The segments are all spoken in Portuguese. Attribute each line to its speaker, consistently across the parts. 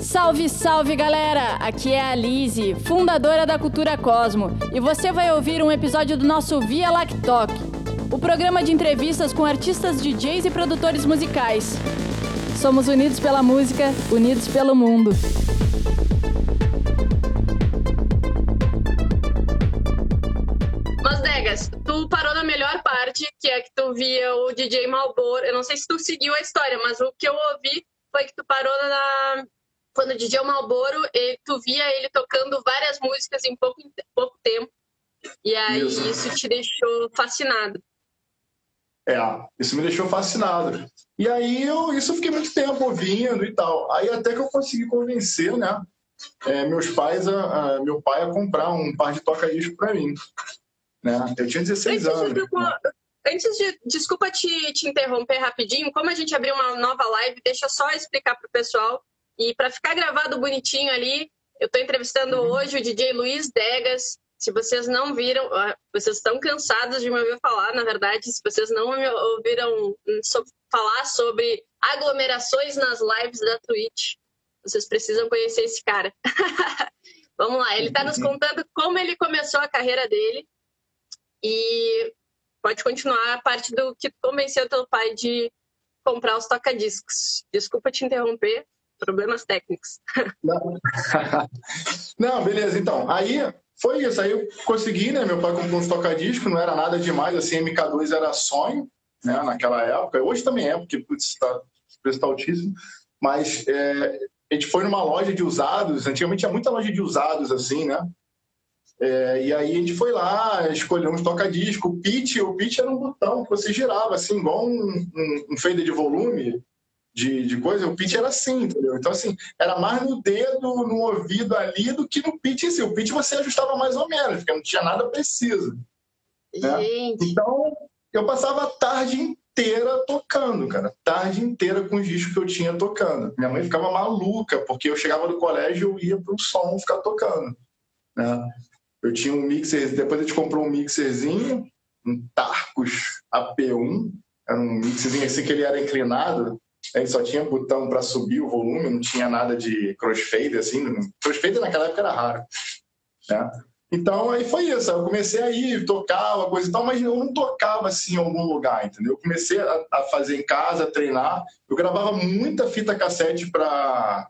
Speaker 1: Salve, salve galera! Aqui é a Lise, fundadora da Cultura Cosmo, e você vai ouvir um episódio do nosso Via Lactoc, o programa de entrevistas com artistas, DJs e produtores musicais. Somos unidos pela música, unidos pelo mundo.
Speaker 2: Tu parou na melhor parte, que é que tu via o DJ Malboro. Eu não sei se tu seguiu a história, mas o que eu ouvi foi que tu parou na. Quando o DJ Malboro, ele, tu via ele tocando várias músicas em pouco, pouco tempo. E aí isso. isso te deixou fascinado.
Speaker 3: É, isso me deixou fascinado. E aí eu, isso eu fiquei muito tempo ouvindo e tal. Aí até que eu consegui convencer, né? É, meus pais, a, a, meu pai a comprar um par de toca-disco para mim. Né? Eu tinha 16 antes anos. De, né?
Speaker 2: Antes de. Desculpa te, te interromper rapidinho. Como a gente abriu uma nova live, deixa só explicar para o pessoal. E para ficar gravado bonitinho ali, eu estou entrevistando uhum. hoje o DJ Luiz Degas. Se vocês não viram, vocês estão cansados de me ouvir falar, na verdade, se vocês não me ouviram falar sobre aglomerações nas lives da Twitch, vocês precisam conhecer esse cara. Vamos lá, ele está nos uhum. contando como ele começou a carreira dele e pode continuar a parte do que convenceu teu pai de comprar os toca-discos. Desculpa te interromper, problemas técnicos.
Speaker 3: Não. Não, beleza. Então, aí foi isso. Aí eu consegui, né? Meu pai comprou uns toca-discos, não era nada demais, assim, MK2 era sonho, né? Naquela época. Hoje também é, porque putz, tá, preço está altíssimo. Mas é, a gente foi numa loja de usados, antigamente tinha muita loja de usados, assim, né? É, e aí a gente foi lá, escolhemos toca-disco. O pitch, o pitch era um botão que você girava, assim, igual um, um, um fader de volume de, de coisa. O pitch era assim, entendeu? Então, assim, era mais no dedo, no ouvido ali, do que no pitch em si. O pitch você ajustava mais ou menos, porque não tinha nada preciso. Né? Então, eu passava a tarde inteira tocando, cara. Tarde inteira com os discos que eu tinha tocando. Minha mãe ficava maluca, porque eu chegava do colégio e ia para o som ficar tocando. Né? Eu tinha um mixer, depois a gente comprou um mixerzinho, um Tarcos AP1, era um mixerzinho assim que ele era inclinado, aí só tinha botão para subir o volume, não tinha nada de crossfade assim, crossfade naquela época era raro, né? Então aí foi isso, eu comecei a ir, tocava, coisa e tal, mas eu não tocava assim em algum lugar, entendeu? Eu comecei a, a fazer em casa, a treinar, eu gravava muita fita cassete para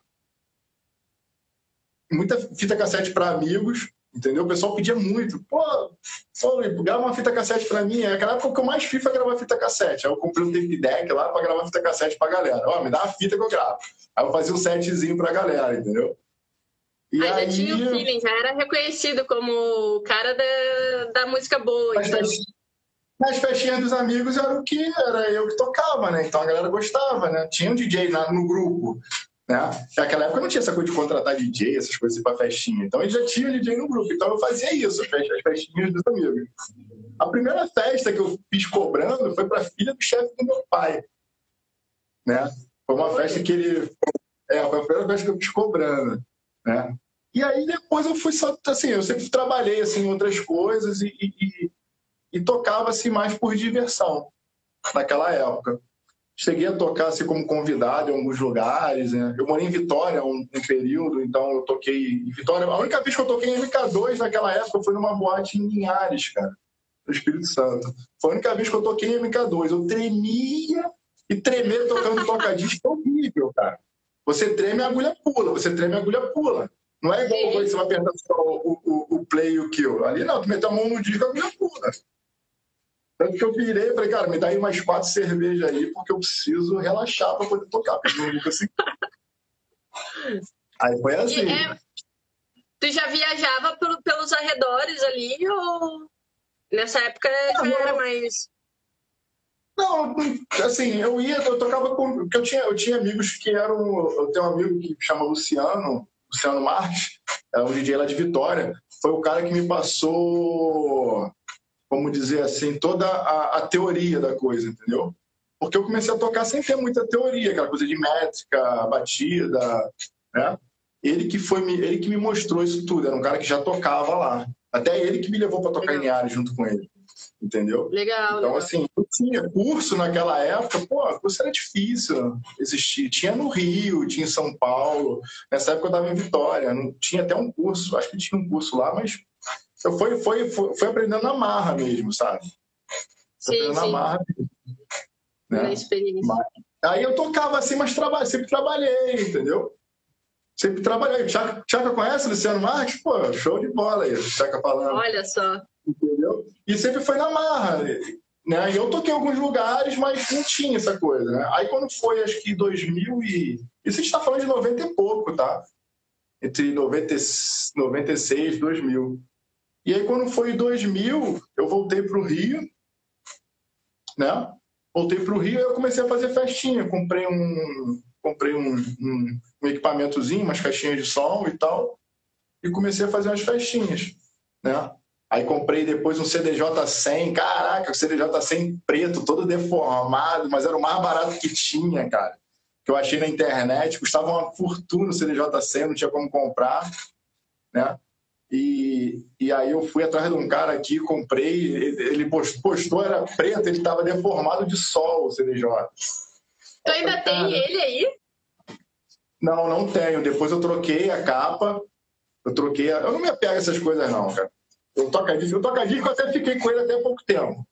Speaker 3: muita fita cassete para amigos, Entendeu? O pessoal pedia muito. Pô, só grava uma fita cassete pra mim. É aquela época que eu mais fiz foi gravar fita cassete. Aí eu comprei um tape deck lá pra gravar fita cassete pra galera. Ó, me dá a fita que eu gravo. Aí eu fazia um setzinho pra galera, entendeu?
Speaker 2: E aí, aí já tinha o feeling, já era reconhecido como o cara da, da música boa. Nas, então...
Speaker 3: nas festinhas dos amigos era o que era eu que tocava, né? Então a galera gostava, né? Tinha um DJ na, no grupo. Né? Naquela época não tinha essa coisa de contratar DJ, essas coisas para festinha. Então ele já tinha DJ no grupo. Então eu fazia isso, as festinhas dos amigos. A primeira festa que eu fiz cobrando foi para a filha do chefe do meu pai. Né? Foi uma festa que ele. É, foi a primeira festa que eu fiz cobrando. Né? E aí depois eu fui só. Assim, eu sempre trabalhei assim, em outras coisas e, e, e tocava assim, mais por diversão naquela época. Cheguei a tocar assim, como convidado em alguns lugares. Né? Eu morei em Vitória um, um, período, então eu toquei em Vitória. A única vez que eu toquei em MK2 naquela época foi numa boate em Linhares, cara, no Espírito Santo. Foi a única vez que eu toquei em MK2. Eu tremia e tremer tocando toca-disco é horrível, cara. Você treme, a agulha pula. Você treme, a agulha pula. Não é igual quando você vai apertar só o, o, o play e o kill. Ali não, tu meteu a mão no disco, a agulha pula. Tanto que eu virei e falei, cara, me dá aí mais quatro cervejas aí, porque eu preciso relaxar para poder tocar, porque eu nunca assim. Aí foi assim. É,
Speaker 2: tu já viajava pelo, pelos arredores ali ou nessa época não, já era mais.
Speaker 3: Não, assim, eu ia, eu tocava com. Porque eu tinha, eu tinha amigos que eram. Eu tenho um amigo que chama Luciano, Luciano Marques, é um DJ lá de Vitória. Foi o cara que me passou vamos dizer assim, toda a, a, teoria da coisa, entendeu? Porque eu comecei a tocar sem ter muita teoria, aquela coisa de métrica, batida, né? Ele que foi ele que me mostrou isso tudo, era um cara que já tocava lá. Até ele que me levou para tocar em área junto com ele.
Speaker 2: Entendeu? Legal.
Speaker 3: Então, legal. assim, não tinha curso naquela época, pô, curso era difícil existir. Tinha no Rio, tinha em São Paulo. Nessa época eu estava em Vitória, não tinha até um curso, acho que tinha um curso lá, mas eu fui, foi, foi, foi aprendendo na marra mesmo, sabe?
Speaker 2: Sim, aprendendo sim. na marra mesmo. Né? Na experiência. Mas,
Speaker 3: aí eu tocava assim, mas traba, sempre trabalhei, entendeu? Sempre trabalhei. Tchaca, Tchaca conhece Luciano Marques? Pô, show de bola aí, Tchaca falando.
Speaker 2: Olha só.
Speaker 3: Entendeu? E sempre foi na marra. Né? E eu toquei em alguns lugares, mas não tinha essa coisa, né? Aí quando foi, acho que 2000 e... Isso a gente tá falando de 90 e pouco, tá? Entre 90, 96 e 2000. E aí quando foi 2000, eu voltei para o Rio, né? Voltei para o Rio e eu comecei a fazer festinha. Comprei um, comprei um, um, um equipamentozinho, umas caixinhas de som e tal, e comecei a fazer umas festinhas, né? Aí comprei depois um CDJ-100, caraca, o CDJ-100 preto, todo deformado, mas era o mais barato que tinha, cara. Que eu achei na internet, custava uma fortuna o CDJ-100, não tinha como comprar, né? E, e aí eu fui atrás de um cara aqui, comprei, ele postou, era preto, ele estava deformado de sol, o CDJ.
Speaker 2: Tu ainda tem ele aí?
Speaker 3: Não, não tenho. Depois eu troquei a capa, eu troquei. A... Eu não me apego a essas coisas, não, cara. O toca-disco, o toca-disco eu até fiquei com ele até pouco tempo.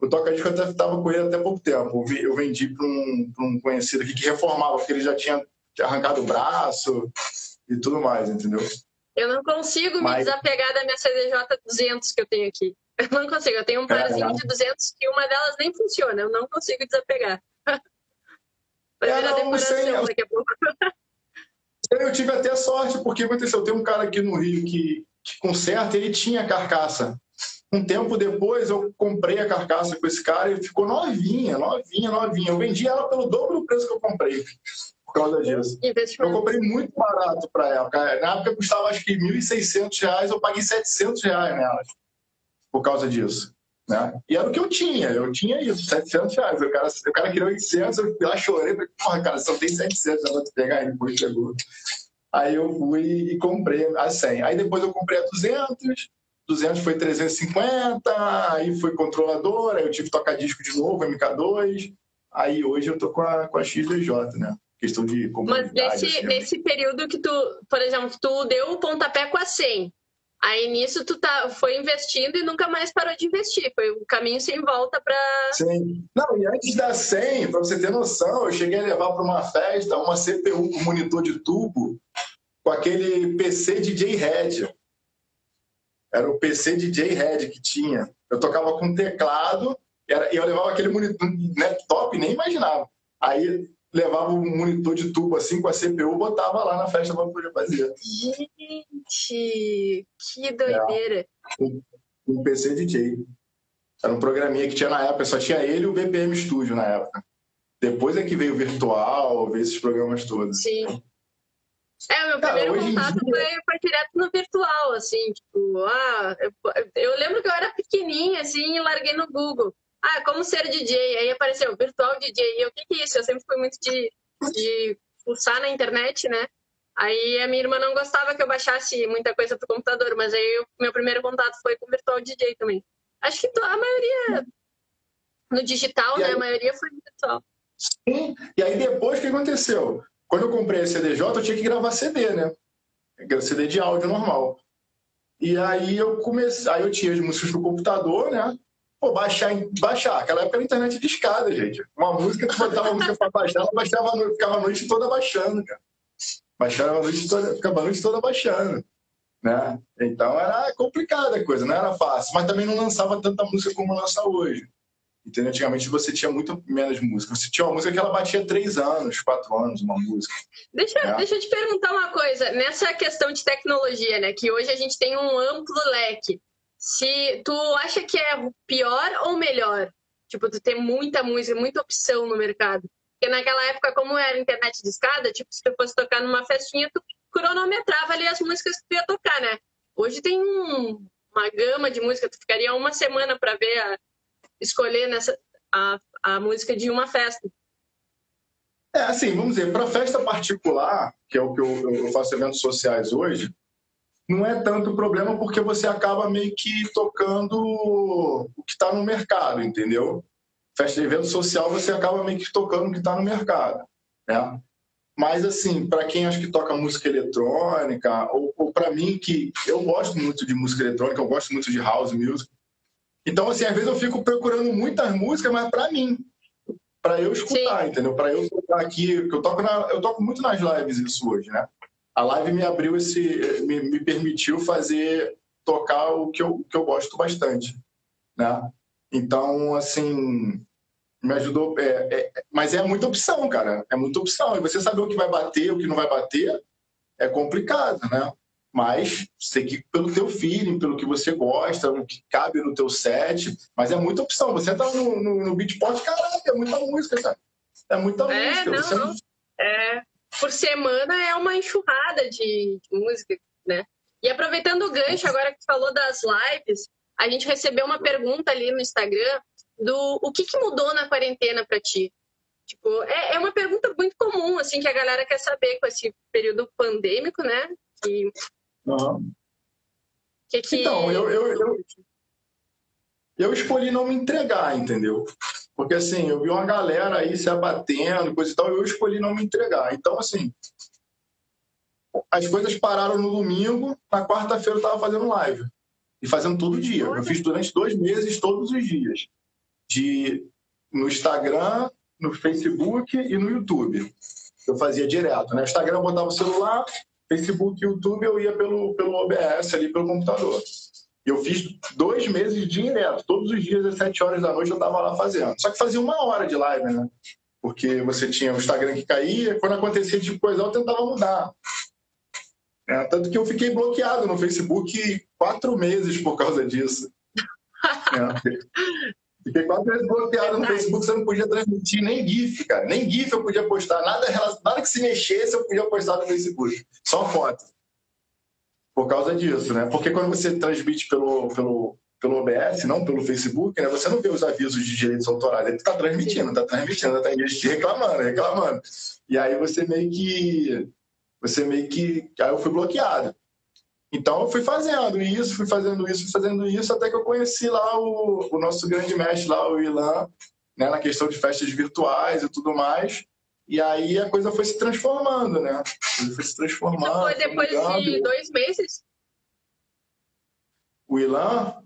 Speaker 3: O toca-disco eu até estava com ele até pouco tempo. Eu vendi para um, um, conhecido aqui que reformava, porque ele já tinha arrancado o braço e tudo mais, entendeu?
Speaker 2: Eu não consigo Mas... me desapegar da minha CDJ 200 que eu tenho aqui. Eu não consigo. Eu tenho um parzinho de 200 e uma delas nem funciona. Eu não consigo desapegar. Vai é, virar decoração sei, daqui a pouco.
Speaker 3: Eu tive até sorte, porque aconteceu. Tem um cara aqui no Rio que, que conserta, ele tinha carcaça. Um tempo depois eu comprei a carcaça com esse cara e ficou novinha, novinha, novinha. Eu vendi ela pelo dobro do preço que eu comprei por causa disso. Eu comprei muito barato para época. Na época custava acho que R$ 1.600, eu paguei 700 reais nelas por causa disso. Né? E era o que eu tinha, eu tinha isso, 700 reais. O cara, o cara queria 800, eu lá chorei, falei, porra, cara, só tem 700, eu vou pegar aí, depois chegou. Aí eu fui e comprei a 100. Aí depois eu comprei a 200, 200 foi 350, aí foi controlador, aí eu tive que tocar disco de novo, MK2. Aí hoje eu tô com a, com a XDJ, né? Questão de
Speaker 2: Mas nesse, assim, nesse período que tu, por exemplo, tu deu o pontapé com a 100, Aí nisso tu tá, foi investindo e nunca mais parou de investir. Foi um caminho sem volta para.
Speaker 3: Sim. Não, e antes da 100, para você ter noção, eu cheguei a levar para uma festa uma CPU com monitor de tubo com aquele PC DJ Red. Era o PC DJ Red que tinha. Eu tocava com teclado e eu levava aquele monitor laptop, nem imaginava. Aí levava um monitor de tubo assim com a CPU, botava lá na festa para poder fazer.
Speaker 2: Gente, que doideira! É,
Speaker 3: um, um, PC DJ. Era um programinha que tinha na época, só tinha ele e o BPM Studio na época. Depois é que veio o virtual, veio esses programas todos.
Speaker 2: Sim. É, o meu Cara, primeiro contato dia... foi, foi, direto no virtual, assim, tipo, ah, eu, eu, lembro que eu era pequenininha, assim, e larguei no Google ah, como ser DJ? Aí apareceu virtual DJ. E eu, o que, que é isso? Eu sempre fui muito de, de pulsar na internet, né? Aí a minha irmã não gostava que eu baixasse muita coisa pro computador, mas aí o meu primeiro contato foi com virtual DJ também. Acho que a maioria no digital, né? A maioria foi no virtual.
Speaker 3: Sim, e aí depois o que aconteceu? Quando eu comprei a CDJ, eu tinha que gravar CD, né? CD de áudio normal. E aí eu comecei, aí eu tinha as músicas no computador, né? Pô, baixar, baixar. Aquela época era internet de escada, gente. Uma música, tu botava a música pra baixar, ela baixava, ficava a noite toda baixando, cara. Baixava a noite toda, ficava a noite toda baixando. Né? Então era complicada a coisa, não era fácil. Mas também não lançava tanta música como lança hoje. Entendeu? Antigamente você tinha muito menos música. Você tinha uma música que ela batia três anos, quatro anos, uma música.
Speaker 2: Deixa, é. deixa eu te perguntar uma coisa. Nessa questão de tecnologia, né? Que hoje a gente tem um amplo leque se tu acha que é pior ou melhor, tipo, tu ter muita música, muita opção no mercado. Porque naquela época, como era internet de escada, tipo, se tu fosse tocar numa festinha, tu cronometrava ali as músicas que tu ia tocar, né? Hoje tem um, uma gama de música, tu ficaria uma semana para ver, a, escolher nessa, a, a música de uma festa.
Speaker 3: É, assim, vamos dizer, para festa particular, que é o que eu, eu faço eventos sociais hoje, não é tanto problema porque você acaba meio que tocando o que está no mercado, entendeu? Festa de evento social, você acaba meio que tocando o que está no mercado, né? Mas, assim, para quem acha que toca música eletrônica, ou, ou para mim, que eu gosto muito de música eletrônica, eu gosto muito de house music. Então, assim, às vezes eu fico procurando muitas músicas, mas para mim, para eu escutar, Sim. entendeu? Para eu tocar aqui, que eu toco, na, eu toco muito nas lives isso hoje, né? A live me abriu esse, me, me permitiu fazer, tocar o que eu, que eu gosto bastante, né? Então, assim, me ajudou. É, é, mas é muita opção, cara. É muita opção. E você saber o que vai bater, o que não vai bater, é complicado, né? Mas que pelo teu feeling, pelo que você gosta, o que cabe no teu set. Mas é muita opção. Você tá no, no, no Beatport, caralho, é muita música, cara. É muita
Speaker 2: é,
Speaker 3: música.
Speaker 2: Não,
Speaker 3: você...
Speaker 2: não. É, por semana é uma enxurrada de, de música, né? E aproveitando o gancho agora que falou das lives, a gente recebeu uma pergunta ali no Instagram do o que, que mudou na quarentena para ti. Tipo, é, é, uma pergunta muito comum, assim, que a galera quer saber com esse período pandêmico, né? Que,
Speaker 3: uhum. que, que... Então, eu, eu, eu, eu escolhi não me entregar, entendeu? Porque, assim, eu vi uma galera aí se abatendo, coisa e tal, eu escolhi não me entregar. Então, assim, as coisas pararam no domingo, na quarta-feira eu estava fazendo live. E fazendo todo dia. Eu fiz durante dois meses, todos os dias. De, no Instagram, no Facebook e no YouTube. Eu fazia direto. Né? No Instagram eu botava o celular, Facebook e YouTube eu ia pelo, pelo OBS ali, pelo computador. Eu fiz dois meses direto, todos os dias às sete horas da noite eu estava lá fazendo. Só que fazia uma hora de live, né? Porque você tinha o Instagram que caía, quando acontecia tipo coisa, eu tentava mudar. É, tanto que eu fiquei bloqueado no Facebook quatro meses por causa disso. É. Fiquei quatro meses bloqueado no Facebook, você não podia transmitir nem GIF, cara. Nem GIF eu podia postar. Nada, nada que se mexesse eu podia postar no Facebook. Só foto por causa disso, né? Porque quando você transmite pelo, pelo, pelo OBS, não pelo Facebook, né? Você não vê os avisos de direitos autorais. Ele está transmitindo, está transmitindo, está reclamando, reclamando. E aí você meio que... Você meio que... Aí eu fui bloqueado. Então eu fui fazendo isso, fui fazendo isso, fui fazendo isso, até que eu conheci lá o, o nosso grande mestre lá, o Ilan, né? Na questão de festas virtuais e tudo mais. E aí a coisa foi se transformando, né? Foi se transformando. Isso
Speaker 2: foi depois de dois meses?
Speaker 3: O Ilan?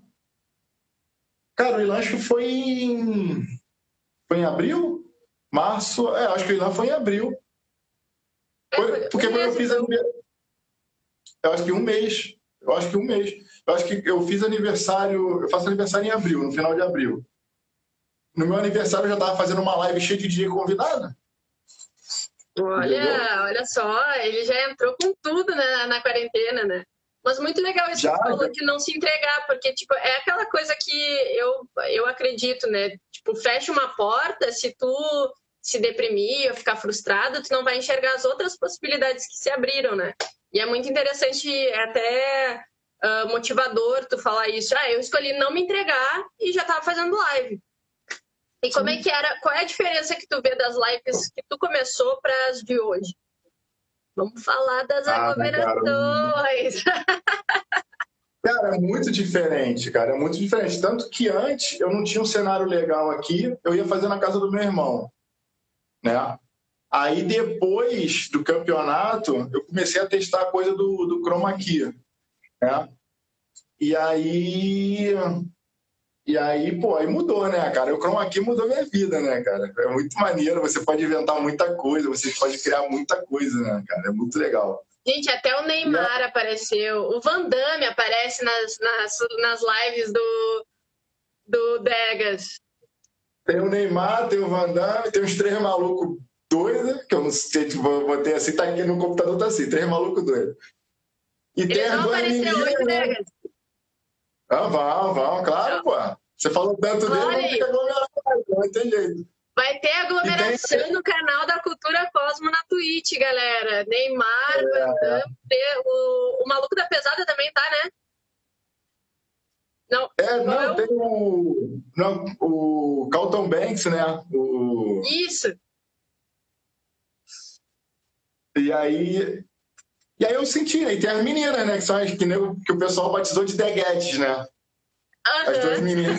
Speaker 3: Cara, o Ilan acho que foi em. Foi em abril? Março? É, acho que o Ilan foi em abril. Foi, porque quando eu fiz aniversário. Eu acho que um mês. Eu acho que um mês. Eu acho que eu fiz aniversário. Eu faço aniversário em abril, no final de abril. No meu aniversário eu já estava fazendo uma live cheia de dia convidado.
Speaker 2: Olha, olha só, ele já entrou com tudo né, na quarentena, né? Mas muito legal isso já, que falou de não se entregar, porque tipo, é aquela coisa que eu, eu acredito, né? Tipo, fecha uma porta, se tu se deprimir ou ficar frustrado, tu não vai enxergar as outras possibilidades que se abriram, né? E é muito interessante, é até uh, motivador tu falar isso. Ah, eu escolhi não me entregar e já tava fazendo live. E como é que era? Qual é a diferença que tu vê das lives que tu começou para as de hoje? Vamos falar das ah, aglomerações.
Speaker 3: Cara, é muito diferente, cara, é muito diferente. Tanto que antes eu não tinha um cenário legal aqui, eu ia fazer na casa do meu irmão, né? Aí depois do campeonato, eu comecei a testar a coisa do, do chroma key, né? E aí e aí, pô, aí mudou, né, cara? O Chroma Key mudou minha vida, né, cara? É muito maneiro, você pode inventar muita coisa, você pode criar muita coisa, né, cara? É muito legal.
Speaker 2: Gente, até o Neymar é. apareceu, o Van Damme aparece nas, nas, nas lives do, do Degas.
Speaker 3: Tem o Neymar, tem o Van Damme, tem os três malucos doidos, que eu não sei, tipo, vou ter assim, tá aqui no computador, tá assim, três malucos doidos.
Speaker 2: E Eles tem duas meninas, hoje, né? Degas.
Speaker 3: Ah, vão, vão, claro, pô. Você falou tanto dele, não fica aglomerado, não tem jeito.
Speaker 2: Vai ter aglomeração tem... no canal da Cultura Cosmo na Twitch, galera. Neymar, é. o, o maluco da pesada também tá, né?
Speaker 3: Não, é, não, eu... tem o, não, o Carlton Banks, né? O...
Speaker 2: Isso.
Speaker 3: E aí, E aí eu senti, aí tem as meninas, né? Que são as que, que o pessoal batizou de deguetes, né? Uhum. As duas meninas.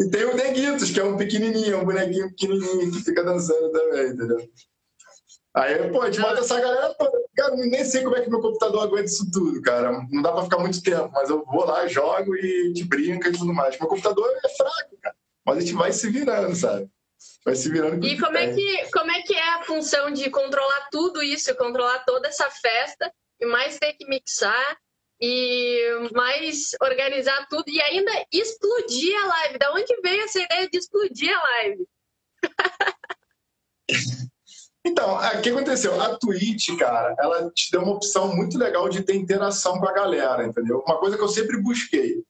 Speaker 3: E tem o Neguitos, que é um pequenininho, um bonequinho pequenininho que fica dançando também, entendeu? Aí, pô, a gente bota essa galera toda. Cara, nem sei como é que meu computador aguenta isso tudo, cara. Não dá pra ficar muito tempo, mas eu vou lá, jogo e te brinca e tudo mais. Meu computador é fraco, cara. Mas a gente vai se virando, sabe? Vai se virando.
Speaker 2: E como é, que, como é que é a função de controlar tudo isso, controlar toda essa festa e mais ter que mixar e mais organizar tudo e ainda explodir a live. Da onde veio essa ideia de explodir a live?
Speaker 3: Então, o que aconteceu? A Twitch, cara, ela te deu uma opção muito legal de ter interação com a galera, entendeu? Uma coisa que eu sempre busquei.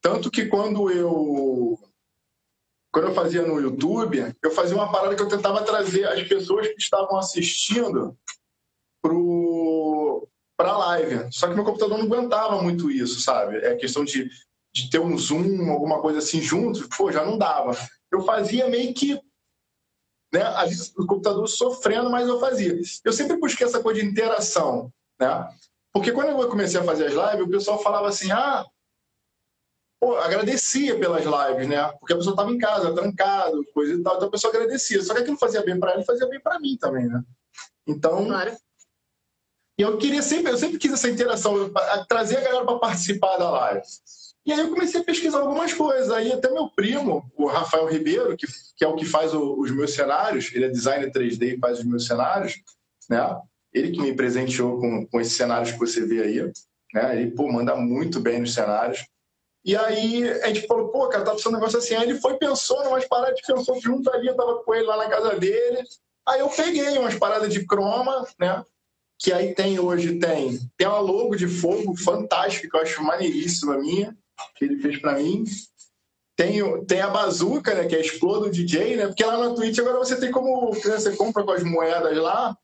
Speaker 3: Tanto que quando eu quando eu fazia no YouTube, eu fazia uma parada que eu tentava trazer as pessoas que estavam assistindo para a live. Só que meu computador não aguentava muito isso, sabe? É questão de, de ter um zoom, alguma coisa assim junto, pô, já não dava. Eu fazia meio que né? o computador sofrendo, mas eu fazia. Eu sempre busquei essa coisa de interação, né? Porque quando eu comecei a fazer as lives, o pessoal falava assim, ah, pô, agradecia pelas lives, né? Porque a pessoa estava em casa, trancado, coisa e tal, então a pessoa agradecia. Só que aquilo fazia bem para ela, fazia bem para mim também, né? Então, claro. eu queria sempre, eu sempre quis essa interação, trazer a galera para participar da live. E aí eu comecei a pesquisar algumas coisas. Aí até meu primo, o Rafael Ribeiro, que, que é o que faz o, os meus cenários, ele é designer 3D e faz os meus cenários, né? Ele que me presenteou com, com esses cenários que você vê aí, né? Ele, pô, manda muito bem nos cenários. E aí a gente falou, pô, cara, tá precisando um negócio assim. Aí ele foi, pensou umas paradas, pensou junto ali, eu tava com ele lá na casa dele. Aí eu peguei umas paradas de croma, né? Que aí tem hoje, tem, tem uma logo de fogo fantástica, que eu acho maneiríssima minha que ele fez para mim. Tem, tem a bazuca, né, que é Explodo o DJ, né? Porque lá na Twitch agora você tem como. Né, você compra com as moedas lá,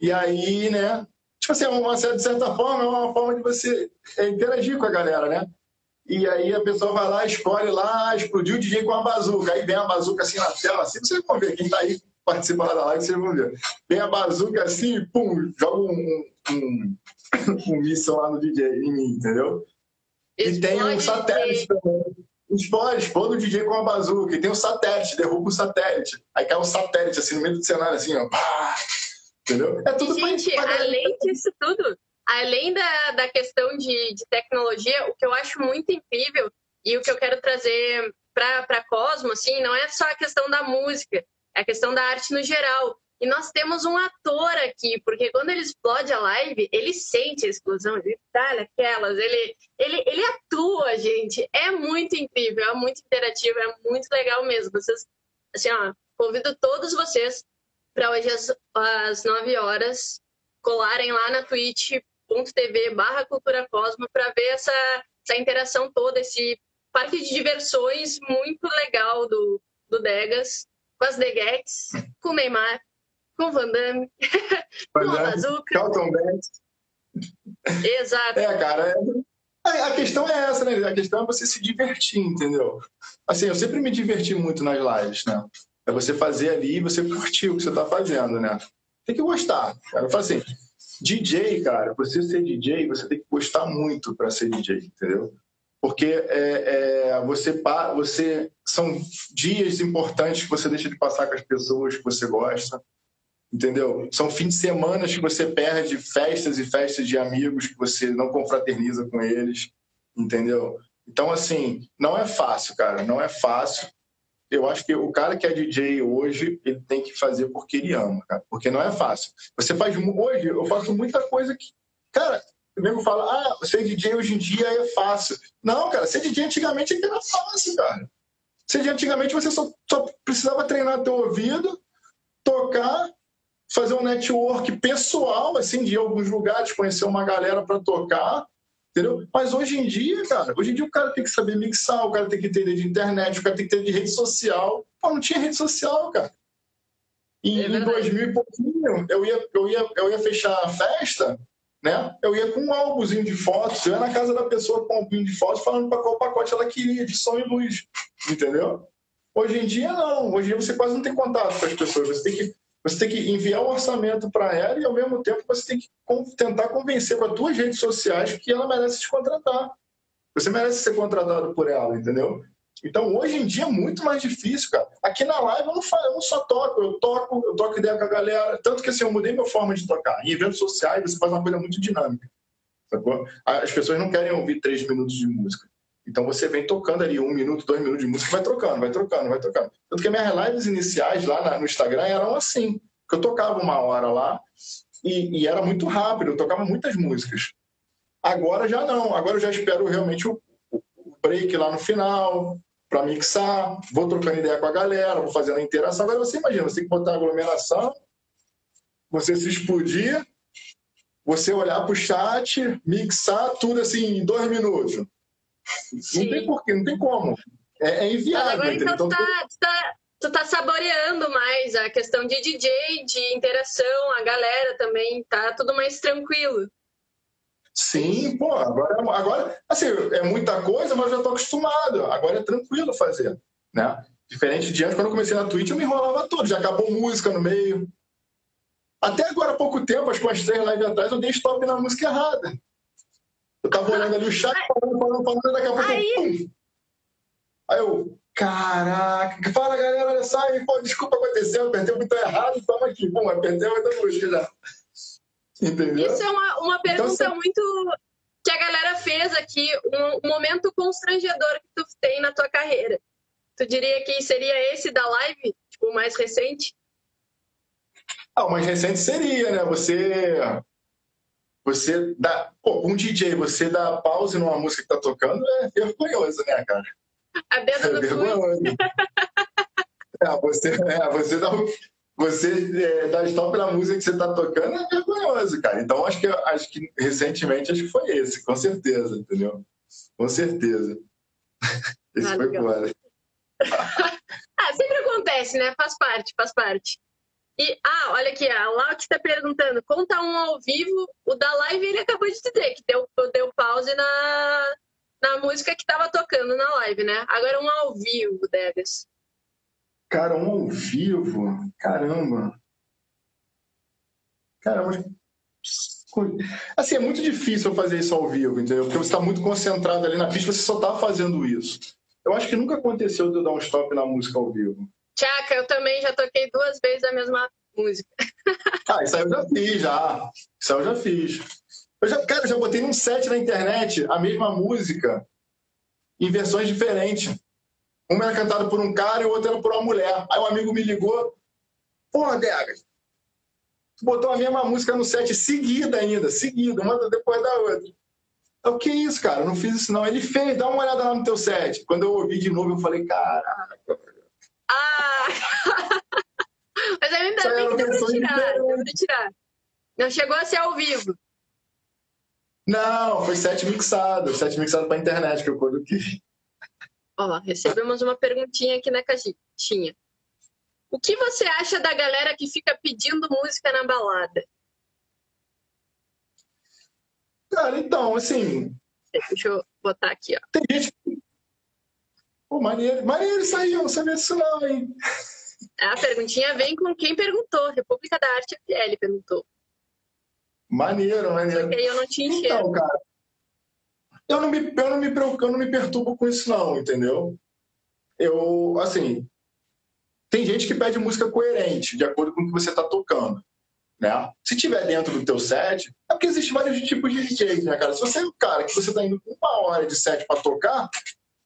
Speaker 3: e aí, né? Tipo assim, é uma, de certa forma, é uma forma de você é, interagir com a galera, né? E aí a pessoa vai lá, escolhe lá, explodiu o DJ com a bazuca. Aí vem a bazuca assim na tela, assim, vocês vão ver, quem tá aí participando da live, vocês vão ver. Vem a bazuca assim, pum, joga um, um, um míssil lá no DJ, em mim, entendeu? E tem um satélite também. Explode, explode o DJ com uma bazuca. E tem um satélite, derruba o satélite. Aí cai um satélite assim no meio do cenário, assim, ó. Entendeu?
Speaker 2: É tudo gente, além disso tudo, além da, da questão de, de tecnologia, o que eu acho muito incrível e o que eu quero trazer para Cosmo, assim, não é só a questão da música, é a questão da arte no geral. E nós temos um ator aqui, porque quando ele explode a live, ele sente a explosão, ele tá naquelas, ele, ele, ele atua, gente. É muito incrível, é muito interativo, é muito legal mesmo. Vocês, assim, ó, convido todos vocês para hoje às, às 9 horas colarem lá na twitch.tv barra Cultura Cosmo para ver essa, essa interação toda, esse parque de diversões muito legal do, do Degas, com as Deguetes, com o Neymar, com Van Damme, com o Banks. Exato.
Speaker 3: É, cara, é... a questão é essa, né? A questão é você se divertir, entendeu? Assim, eu sempre me diverti muito nas lives, né? É você fazer ali e você curtir o que você tá fazendo, né? Tem que gostar. Cara. Eu falo assim, DJ, cara, você ser DJ, você tem que gostar muito para ser DJ, entendeu? Porque é, é, você, você são dias importantes que você deixa de passar com as pessoas que você gosta entendeu? São fins de semana que você perde festas e festas de amigos que você não confraterniza com eles, entendeu? Então, assim, não é fácil, cara, não é fácil. Eu acho que o cara que é DJ hoje, ele tem que fazer porque ele ama, cara, porque não é fácil. Você faz hoje, eu faço muita coisa que, cara, o nego fala, ah, ser DJ hoje em dia é fácil. Não, cara, ser DJ antigamente era fácil, cara. Ser DJ antigamente você só, só precisava treinar teu ouvido, tocar fazer um network pessoal, assim, de alguns lugares, conhecer uma galera para tocar, entendeu? Mas hoje em dia, cara, hoje em dia o cara tem que saber mixar, o cara tem que entender de internet, o cara tem que ter de rede social. Pô, não tinha rede social, cara. E é em 2000 e pouquinho, eu ia, eu, ia, eu ia fechar a festa, né? Eu ia com um álbumzinho de fotos, eu ia na casa da pessoa com um álbum de fotos, falando para qual pacote ela queria, de som e luz, entendeu? Hoje em dia, não. Hoje em dia você quase não tem contato com as pessoas. Você tem que você tem que enviar o um orçamento para ela e, ao mesmo tempo, você tem que tentar convencer com as suas redes sociais que ela merece te contratar. Você merece ser contratado por ela, entendeu? Então, hoje em dia é muito mais difícil, cara. Aqui na live eu não, falo, eu só toco, eu toco, eu toco ideia com a galera. Tanto que assim, eu mudei minha forma de tocar. Em eventos sociais você faz uma coisa muito dinâmica. Sacou? As pessoas não querem ouvir três minutos de música. Então você vem tocando ali um minuto, dois minutos de música, vai trocando, vai trocando, vai trocando. Tanto que minhas lives iniciais lá no Instagram eram assim. Que eu tocava uma hora lá e, e era muito rápido, eu tocava muitas músicas. Agora já não, agora eu já espero realmente o, o break lá no final, para mixar, vou trocando ideia com a galera, vou fazendo a interação. Agora você imagina, você tem que botar aglomeração, você se explodir, você olhar para o chat, mixar tudo assim em dois minutos. Sim. Não tem porquê, não tem como. É, é inviável.
Speaker 2: Agora então, então tu, tá, tá, tu tá saboreando mais a questão de DJ, de interação, a galera também, tá tudo mais tranquilo.
Speaker 3: Sim, pô, agora, agora assim, é muita coisa, mas eu já estou acostumado. Agora é tranquilo fazer, né? Diferente de antes, quando eu comecei na Twitch, eu me enrolava todo, já acabou música no meio. Até agora há pouco tempo, acho que umas três lives atrás, eu dei stop na música errada. Eu tava olhando ali o chat, falando, falando, falando, daqui a pouco
Speaker 2: aí...
Speaker 3: Aí eu, caraca, fala galera, aí, pô, desculpa, aconteceu, apertei o botão errado, estamos aqui, pum, apertei o botão já. Entendeu?
Speaker 2: Isso é uma, uma então, pergunta então, muito que a galera fez aqui, um, um, momento constrangedor que tu tem na tua carreira. Tu diria que seria esse da live, tipo, o mais recente?
Speaker 3: Ah, o mais recente seria, né? Você você dá, pô, um DJ, você dá pause numa música que tá tocando é vergonhoso, né, cara?
Speaker 2: A dedo é vergonhoso.
Speaker 3: é, você, é, você dá um, você é, dar stop na música que você está tocando é vergonhoso, cara. Então, acho que, acho que recentemente acho que foi esse, com certeza, entendeu? Com certeza. Esse ah, foi foda.
Speaker 2: ah, sempre acontece, né? Faz parte, faz parte. E, ah, olha aqui, a que está perguntando, conta um ao vivo, o da live ele acabou de dizer que deu, deu pause na, na música que estava tocando na live, né? Agora um ao vivo, Degas.
Speaker 3: Cara, um ao vivo, caramba. Caramba. Assim, é muito difícil fazer isso ao vivo, entendeu? Porque você está muito concentrado ali na pista, você só está fazendo isso. Eu acho que nunca aconteceu de eu dar um stop na música ao vivo.
Speaker 2: Tchaca, eu também já toquei duas vezes a mesma música.
Speaker 3: Ah, isso aí eu já fiz, já. Isso aí eu já fiz. Eu já, cara, eu já botei num set na internet a mesma música em versões diferentes. Uma era cantada por um cara e o outro era por uma mulher. Aí um amigo me ligou. Porra, Degas, tu botou a mesma música no set seguida ainda, seguida, uma depois da outra. O que isso, cara? Eu não fiz isso, não. Ele fez, dá uma olhada lá no teu set. Quando eu ouvi de novo, eu falei, caraca.
Speaker 2: Ah! Mas ainda bem que deu pra tirar, deu pra tirar. Não chegou a ser ao vivo.
Speaker 3: Não, foi set mixado, set mixado pra internet que eu coloquei.
Speaker 2: Ó, recebemos uma perguntinha aqui na caixinha. O que você acha da galera que fica pedindo música na balada?
Speaker 3: Cara, então, assim.
Speaker 2: Deixa eu botar aqui, ó.
Speaker 3: Tem gente. Pô, maneiro, maneiro isso aí, eu não sabia disso não, hein?
Speaker 2: A perguntinha vem com quem perguntou. República da Arte FL perguntou.
Speaker 3: Maneiro, maneiro.
Speaker 2: Porque eu não tinha enxergo.
Speaker 3: Então, cara, eu não me, eu não me preocupo, eu não me perturbo com isso, não, entendeu? Eu, assim, tem gente que pede música coerente, de acordo com o que você está tocando. Né? Se tiver dentro do teu set, é porque existem vários tipos de DJs, né, cara? Se você é um cara que você está indo uma hora de set para tocar,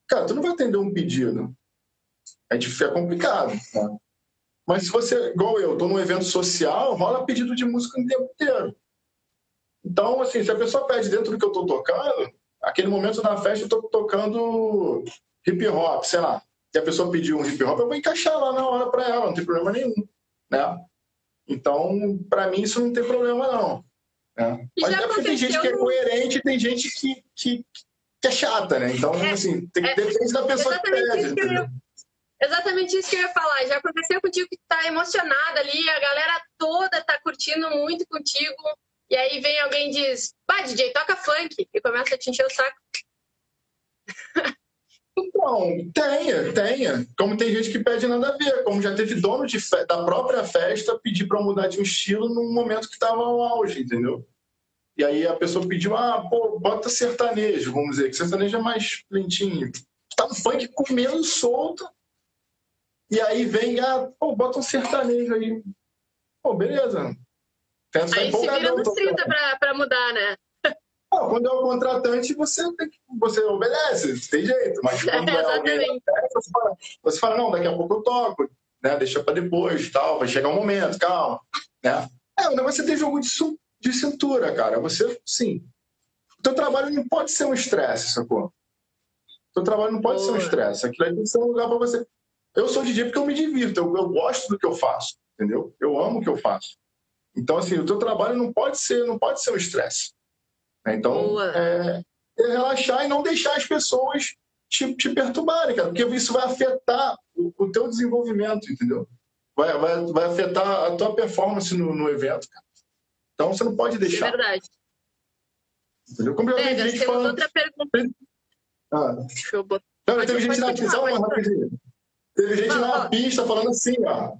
Speaker 3: cara, tu não vai atender um pedido. É, é complicado. Né? Mas se você, igual eu, estou num evento social, rola pedido de música o tempo inteiro. Então, assim, se a pessoa pede dentro do que eu estou tocando, aquele momento na festa eu tô tocando hip hop, sei lá. Se a pessoa pediu um hip hop, eu vou encaixar lá na hora para ela, não tem problema nenhum, né? Então, para mim isso não tem problema não. Né? Mas é porque tem gente que é coerente tem gente que, que, que é chata, né? Então, é, assim, tem, é, depende da pessoa que pede.
Speaker 2: Exatamente isso que eu ia falar. Já aconteceu contigo que tá emocionada ali, a galera toda tá curtindo muito contigo, e aí vem alguém e diz, pá, DJ, toca funk, e começa a te encher o saco.
Speaker 3: Então, tenha, tenha. Como tem gente que pede nada a ver, como já teve dono de da própria festa pedir para mudar de um estilo num momento que estava ao auge, entendeu? E aí a pessoa pediu, ah, pô, bota sertanejo, vamos dizer, que sertanejo é mais lentinho. Tá um funk comendo solto. E aí vem, ah, pô, bota um sertanejo aí. Pô, beleza.
Speaker 2: Pensa aí se vira nos 30 para mudar, né?
Speaker 3: Não, quando é o contratante, você, você obedece, tem jeito. Mas quando é, alguém você fala, você fala, não, daqui a pouco eu toco, né? Deixa para depois, tal, vai chegar um momento, calma. Né? É, o negócio é ter jogo de, de cintura, cara. Você, sim. O teu trabalho não pode ser um estresse, sacou? O teu trabalho não pode Boa. ser um estresse. Aquilo aí tem que ser um lugar para você. Eu sou DJ porque eu me divirto, eu, eu gosto do que eu faço, entendeu? Eu amo o que eu faço. Então, assim, o teu trabalho não pode ser, não pode ser um estresse. Né? Então, é, é, relaxar e não deixar as pessoas te, te perturbarem, cara, porque isso vai afetar o, o teu desenvolvimento, entendeu? Vai, vai, vai afetar a tua performance no, no evento, cara. Então, você não pode deixar.
Speaker 2: É verdade.
Speaker 3: Entendeu? Como
Speaker 2: Vegas, gente temos falando... outra pergunta.
Speaker 3: Ah. Deixa eu botar. Não, teve gente na pista. Teve gente na pista falando assim, ó.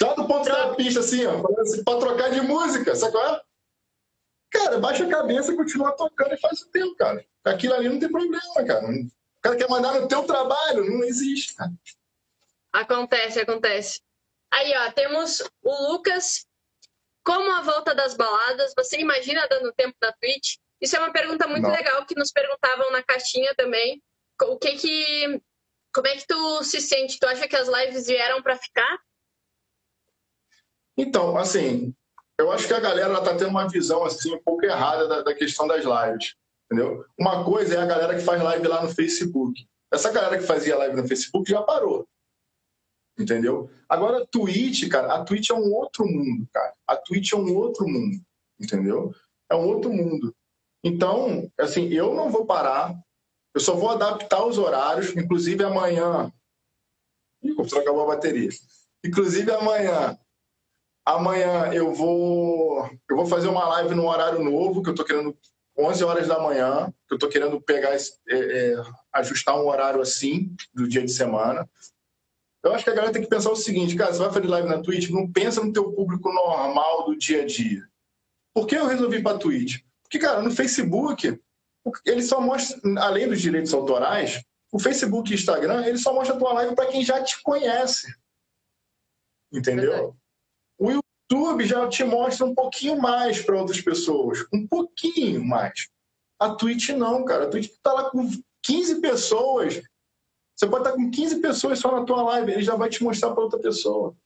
Speaker 3: Lá do ponto da pista, assim, ó, falando assim, pra trocar de música, sabe qual é? Cara, baixa a cabeça e continua tocando e faz o tempo, cara. Aquilo ali não tem problema, cara. O cara quer mandar no teu trabalho, não existe, cara.
Speaker 2: Acontece, acontece. Aí, ó, temos o Lucas. Como a volta das baladas, você imagina dando tempo na Twitch? Isso é uma pergunta muito não. legal que nos perguntavam na caixinha também. O que que... Como é que tu se sente? Tu acha que as lives vieram para ficar?
Speaker 3: Então, assim, eu acho que a galera está tendo uma visão assim um pouco errada da, da, questão das lives, entendeu? Uma coisa é a galera que faz live lá no Facebook. Essa galera que fazia live no Facebook já parou, entendeu? Agora, Twitch, cara, a Twitch é um outro mundo, cara. A Twitch é um outro mundo, entendeu? É um outro mundo. Então, assim, eu não vou parar. Eu só vou adaptar os horários, inclusive amanhã. Ih, o computador acabou a bateria. Inclusive amanhã Amanhã eu vou eu vou fazer uma live no horário novo, que eu estou querendo 11 horas da manhã, que eu estou querendo pegar é, é, ajustar um horário assim do dia de semana. Eu acho que a galera tem que pensar o seguinte, cara, você vai fazer live na Twitch, não pensa no teu público normal do dia a dia. Por que eu resolvi para Twitch? Porque, cara, no Facebook, ele só mostra, além dos direitos autorais, o Facebook e o Instagram, ele só mostra a tua live para quem já te conhece. Entendeu? O YouTube já te mostra um pouquinho mais para outras pessoas, um pouquinho mais. A Twitch não, cara. A Twitch está lá com 15 pessoas. Você pode estar com 15 pessoas só na tua live, ele já vai te mostrar para outra pessoa.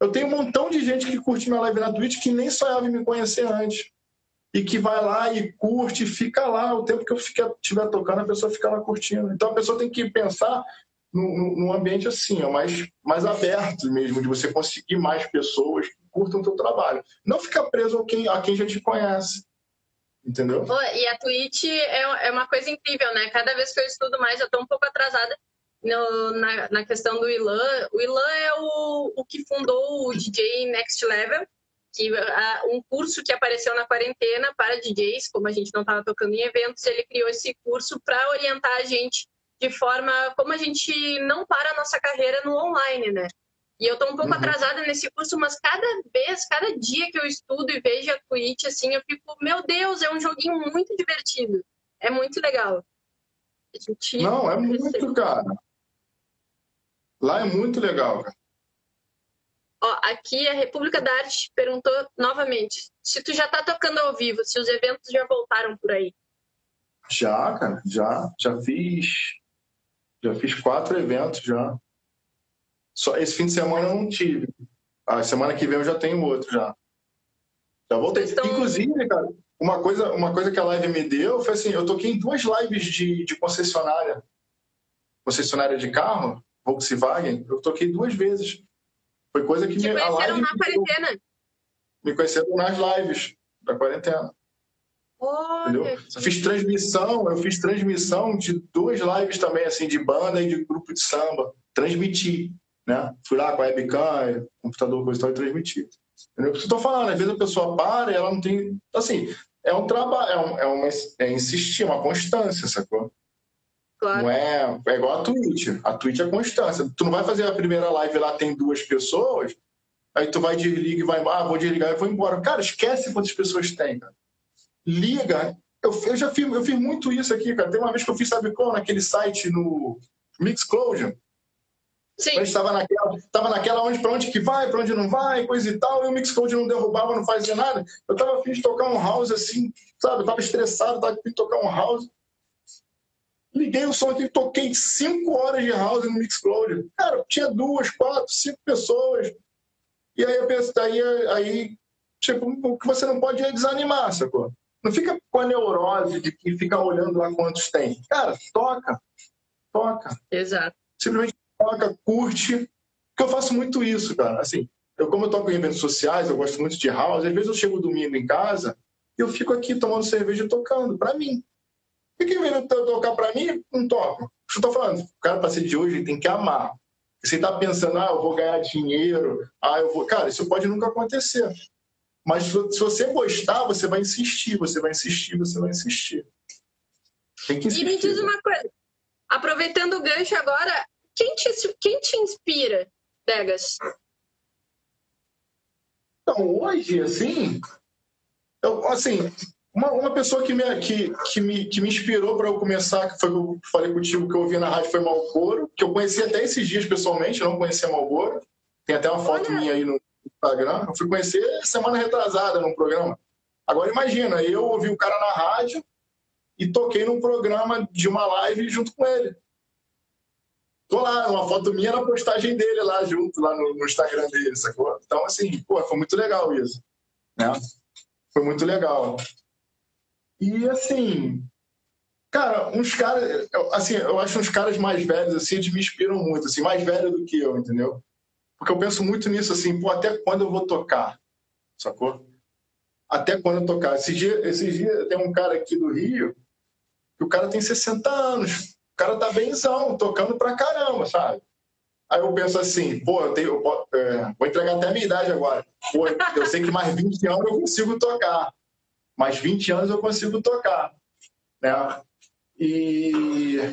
Speaker 3: Eu tenho um montão de gente que curte minha live na Twitch que nem sonhava em me conhecer antes. E que vai lá e curte, fica lá. O tempo que eu estiver tocando, a pessoa fica lá curtindo. Então a pessoa tem que pensar num, ambiente assim, mais, mais aberto mesmo, de você conseguir mais pessoas que curtam o teu trabalho. Não ficar preso a quem, a quem já te conhece. Entendeu?
Speaker 2: E a Twitch é, é uma coisa incrível, né? Cada vez que eu estudo mais, eu estou um pouco atrasada no, na, na questão do Ilan. O Ilan é o, o que fundou o DJ Next Level, que a, um curso que apareceu na quarentena para DJs, como a gente não estava tocando em eventos, ele criou esse curso para orientar a gente de forma como a gente não para a nossa carreira no online, né? E eu tô um pouco uhum. atrasada nesse curso, mas cada vez, cada dia que eu estudo e vejo a Twitch, assim, eu fico, meu Deus, é um joguinho muito divertido. É muito legal.
Speaker 3: Não, é muito, cara. Lá é muito legal, cara.
Speaker 2: Ó, aqui a República da Arte perguntou novamente se tu já tá tocando ao vivo, se os eventos já voltaram por aí.
Speaker 3: Já, cara, já. Já fiz já fiz quatro eventos já. Só esse fim de semana eu não tive. A semana que vem eu já tenho outro já. Já voltei. Então... Inclusive, cara, uma coisa, uma coisa que a live me deu foi assim, eu toquei em duas lives de, de concessionária. Concessionária de carro, Volkswagen, eu toquei duas vezes. Foi coisa que
Speaker 2: Te me, live na quarentena.
Speaker 3: Me conheceram nas lives da quarentena.
Speaker 2: Olha
Speaker 3: eu fiz transmissão, eu fiz transmissão de duas lives também, assim, de banda e de grupo de samba. Transmiti, né? Fui lá com a webcam, computador, coisa e tal, e transmiti. Entendeu? Porque eu tô falando, às vezes a pessoa para e ela não tem... Assim, é um trabalho, é, um, é, uma, é insistir, uma constância, sacou? Claro. Não é, é igual a Twitch. A Twitch é constância. Tu não vai fazer a primeira live lá, tem duas pessoas, aí tu vai desliga e vai, ah, vou desligar e vou embora. Cara, esquece quantas pessoas tem, cara. Liga. Eu, eu já fiz, eu fiz muito isso aqui, cara. Tem uma vez que eu fiz, sabe qual? Naquele site no Mixclosion. Sim. A gente estava naquela, tava naquela onde para onde que vai, para onde não vai, coisa e tal, e o Mixcloud não derrubava, não fazia nada. Eu estava afim de tocar um house assim, sabe? Eu estava estressado, estava afim de tocar um house. Liguei o som aqui, toquei cinco horas de house no Mixcloud. Cara, tinha duas, quatro, cinco pessoas. E aí eu pensei, aí, aí tipo, o que você não pode é desanimar, sacou? Não fica com a neurose de que fica olhando lá quantos tem. Cara, toca. Toca.
Speaker 2: Exato.
Speaker 3: Simplesmente toca, curte. Porque eu faço muito isso, cara. Assim, eu, como eu toco em eventos sociais, eu gosto muito de house, às vezes eu chego domingo em casa e eu fico aqui tomando cerveja e tocando, para mim. E quem vem tocar para mim, não toca. Eu tô falando, o cara para ser de hoje tem que amar. Você tá pensando, ah, eu vou ganhar dinheiro, ah, eu vou. Cara, isso pode nunca acontecer. Mas se você gostar, você vai insistir, você vai insistir, você vai insistir.
Speaker 2: Tem que insistir. E me diz uma coisa, aproveitando o gancho agora, quem te, quem te inspira, Degas?
Speaker 3: Então, hoje, assim, eu, assim, uma, uma pessoa que me, que, que me, que me inspirou para eu começar, que foi que eu falei contigo que eu ouvi na rádio, foi Malboro, que eu conheci até esses dias pessoalmente, não conhecia Malboro. Tem até uma foto Olha. minha aí no Instagram. Eu fui conhecer semana retrasada num programa. Agora imagina, eu ouvi o cara na rádio e toquei num programa de uma live junto com ele. Tô lá, uma foto minha na postagem dele lá junto, lá no, no Instagram dele, sacou? Então, assim, pô, foi muito legal isso. Né? Foi muito legal. E assim, cara, uns caras, assim, eu acho uns caras mais velhos assim, eles me inspiram muito, assim, mais velho do que eu, entendeu? Porque eu penso muito nisso assim, pô, até quando eu vou tocar? Sacou? Até quando eu tocar? Esses dias, esses dias tem um cara aqui do Rio, que o cara tem 60 anos. O cara tá benzão, tocando pra caramba, sabe? Aí eu penso assim, pô, eu tenho, eu, é, vou entregar até a minha idade agora. Pô, eu sei que mais 20 anos eu consigo tocar mais 20 anos eu consigo tocar, né? E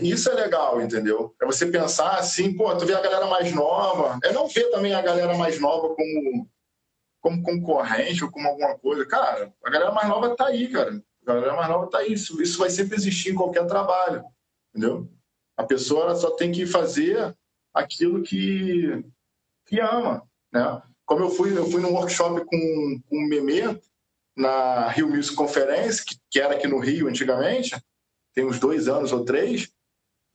Speaker 3: isso é legal, entendeu? É você pensar assim, pô, tu vê a galera mais nova, é não ver também a galera mais nova como, como concorrente ou como alguma coisa. Cara, a galera mais nova tá aí, cara. A galera mais nova tá aí. Isso, isso vai sempre existir em qualquer trabalho, entendeu? A pessoa só tem que fazer aquilo que, que ama, né? Como eu fui, eu fui num workshop com, com o Memê, na Rio Music Conference, que, que era aqui no Rio antigamente, tem uns dois anos ou três,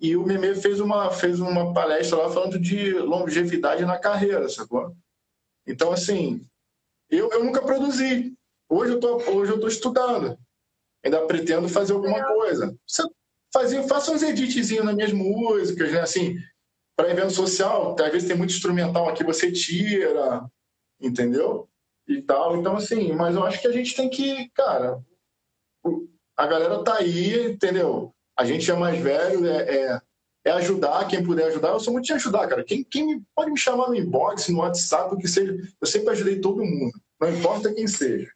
Speaker 3: e o Meme fez uma, fez uma palestra lá falando de longevidade na carreira, sacou? Então, assim, eu, eu nunca produzi. Hoje eu tô, hoje eu tô estudando. Ainda pretendo fazer alguma coisa. Fazer, faça uns editzinhos nas minhas músicas, né? Assim, para evento social, às vezes tem muito instrumental aqui, você tira, entendeu? E tal. Então, assim, mas eu acho que a gente tem que, cara, a galera tá aí, entendeu? A gente é mais velho, é, é, é ajudar quem puder ajudar. Eu sou muito de ajudar, cara. Quem, quem pode me chamar no inbox, no WhatsApp, o que seja. Eu sempre ajudei todo mundo, não importa quem seja.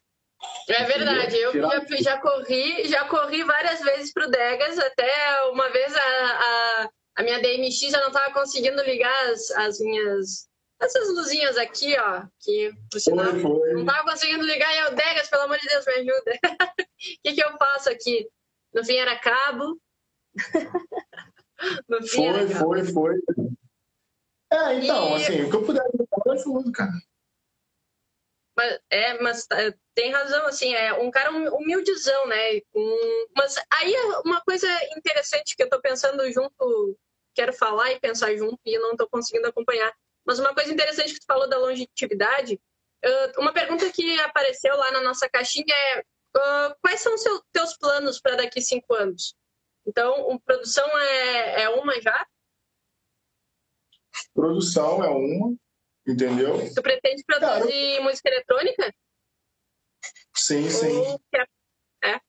Speaker 2: É verdade, eu já, já, corri, já corri várias vezes pro Degas, até uma vez a, a, a minha DMX já não estava conseguindo ligar as, as minhas essas luzinhas aqui, ó, que por sinal, foi, foi. não tava conseguindo ligar e eu, Degas, pelo amor de Deus, me ajuda. O que, que eu faço aqui? No fim era cabo.
Speaker 3: no fim foi, era cabo. foi, foi. É, então, e... assim, o que eu puder ajudar, eu ajudo, cara.
Speaker 2: Mas, é, mas é, tem razão, assim, é um cara humildizão, né? Um, mas aí uma coisa interessante que eu tô pensando junto, quero falar e pensar junto e não tô conseguindo acompanhar mas uma coisa interessante que tu falou da longevidade, uma pergunta que apareceu lá na nossa caixinha é quais são os teus planos para daqui cinco anos? Então, produção é, é uma já?
Speaker 3: Produção é uma, entendeu?
Speaker 2: Tu pretende produzir Cara, música eletrônica?
Speaker 3: Sim, sim.
Speaker 2: É? é?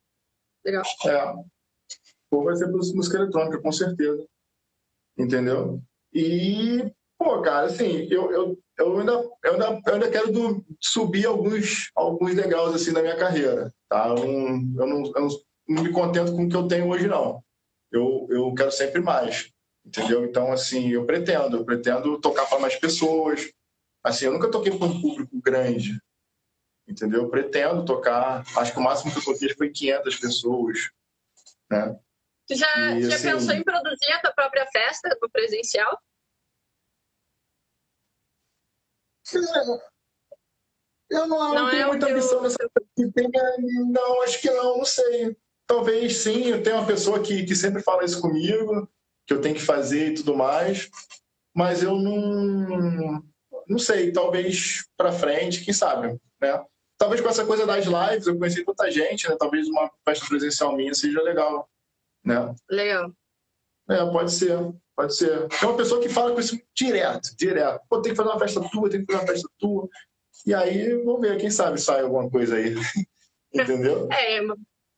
Speaker 2: Legal.
Speaker 3: É. Ou vai ser música eletrônica, com certeza. Entendeu? E Pô, cara, assim, eu, eu, eu, ainda, eu, ainda, eu ainda quero do, subir alguns, alguns degraus assim, na minha carreira, tá? Eu não, eu, não, eu não me contento com o que eu tenho hoje, não. eu, eu quero sempre mais, entendeu? Então, assim, eu pretendo, eu pretendo tocar para mais pessoas. Assim, eu nunca toquei para um público grande, entendeu? Eu pretendo tocar, acho que o máximo que eu toquei foi 500 pessoas, né?
Speaker 2: Já, e, já assim, pensou em produzir a tua própria festa no presencial?
Speaker 3: Eu não, não, tenho é muita ambição nessa Não, acho que não, não sei. Talvez sim, eu tenho uma pessoa que, que sempre fala isso comigo, que eu tenho que fazer e tudo mais, mas eu não. Não sei, talvez para frente, quem sabe, né? Talvez com essa coisa das lives, eu conheci tanta gente, né? Talvez uma festa presencial minha seja legal, né?
Speaker 2: Legal.
Speaker 3: É, pode ser, pode ser. Tem uma pessoa que fala com isso direto, direto. Pô, tem que fazer uma festa tua, tem que fazer uma festa tua. E aí, vamos ver, quem sabe sai alguma coisa aí. Entendeu?
Speaker 2: É,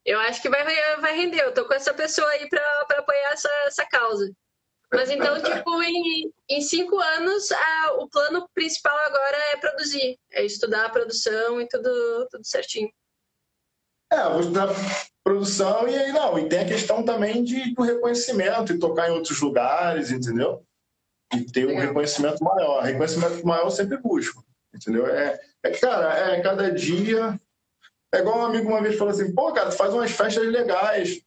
Speaker 2: eu acho que vai, vai render. Eu tô com essa pessoa aí para apoiar essa, essa causa. Mas então, tipo, em, em cinco anos, a, o plano principal agora é produzir, é estudar a produção e tudo, tudo certinho.
Speaker 3: É, vou estudar produção e aí não, e tem a questão também de, do reconhecimento e tocar em outros lugares, entendeu? E ter um reconhecimento maior. Reconhecimento maior eu sempre busco, entendeu? É, é cara, é cada dia é igual um amigo uma vez falou assim, pô, cara, tu faz umas festas legais.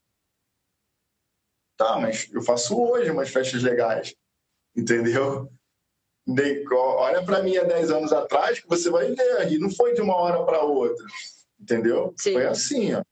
Speaker 3: Tá, mas eu faço hoje umas festas legais. Entendeu? Olha para mim há 10 anos atrás que você vai ver. E não foi de uma hora para outra. Entendeu? Sim. Foi assim, ó.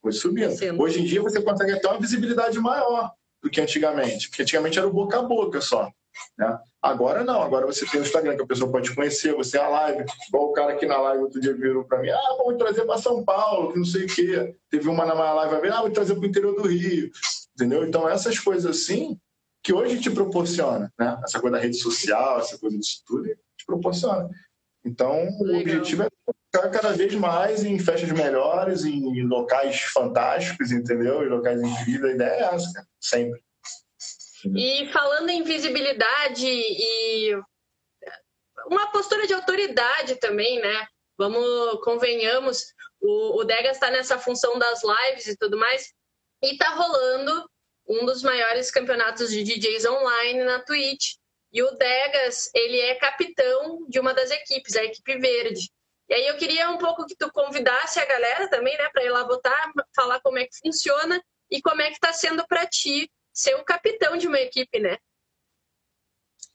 Speaker 3: Foi subindo. Sim. Hoje em dia você consegue ter uma visibilidade maior do que antigamente. Porque antigamente era o boca a boca só. Né? Agora não, agora você tem o Instagram que a pessoa pode conhecer, você é a live, igual o cara aqui na live outro dia virou para mim, ah, vamos trazer para São Paulo, que não sei o quê. Teve uma na minha live, ah, vou trazer para o interior do Rio, entendeu? Então essas coisas assim, que hoje te proporciona, né? Essa coisa da rede social, essa coisa disso tudo, te proporciona. Então, Legal. o objetivo é ficar cada vez mais em festas melhores, em locais fantásticos, entendeu? Em locais incríveis. A ideia é essa, cara. sempre.
Speaker 2: E falando em visibilidade e uma postura de autoridade também, né? Vamos, convenhamos, o, o Degas está nessa função das lives e tudo mais, e tá rolando um dos maiores campeonatos de DJs online na Twitch. E o Degas, ele é capitão de uma das equipes, a equipe verde. E aí eu queria um pouco que tu convidasse a galera também, né, para ir lá votar, falar como é que funciona e como é que está sendo para ti ser o capitão de uma equipe, né?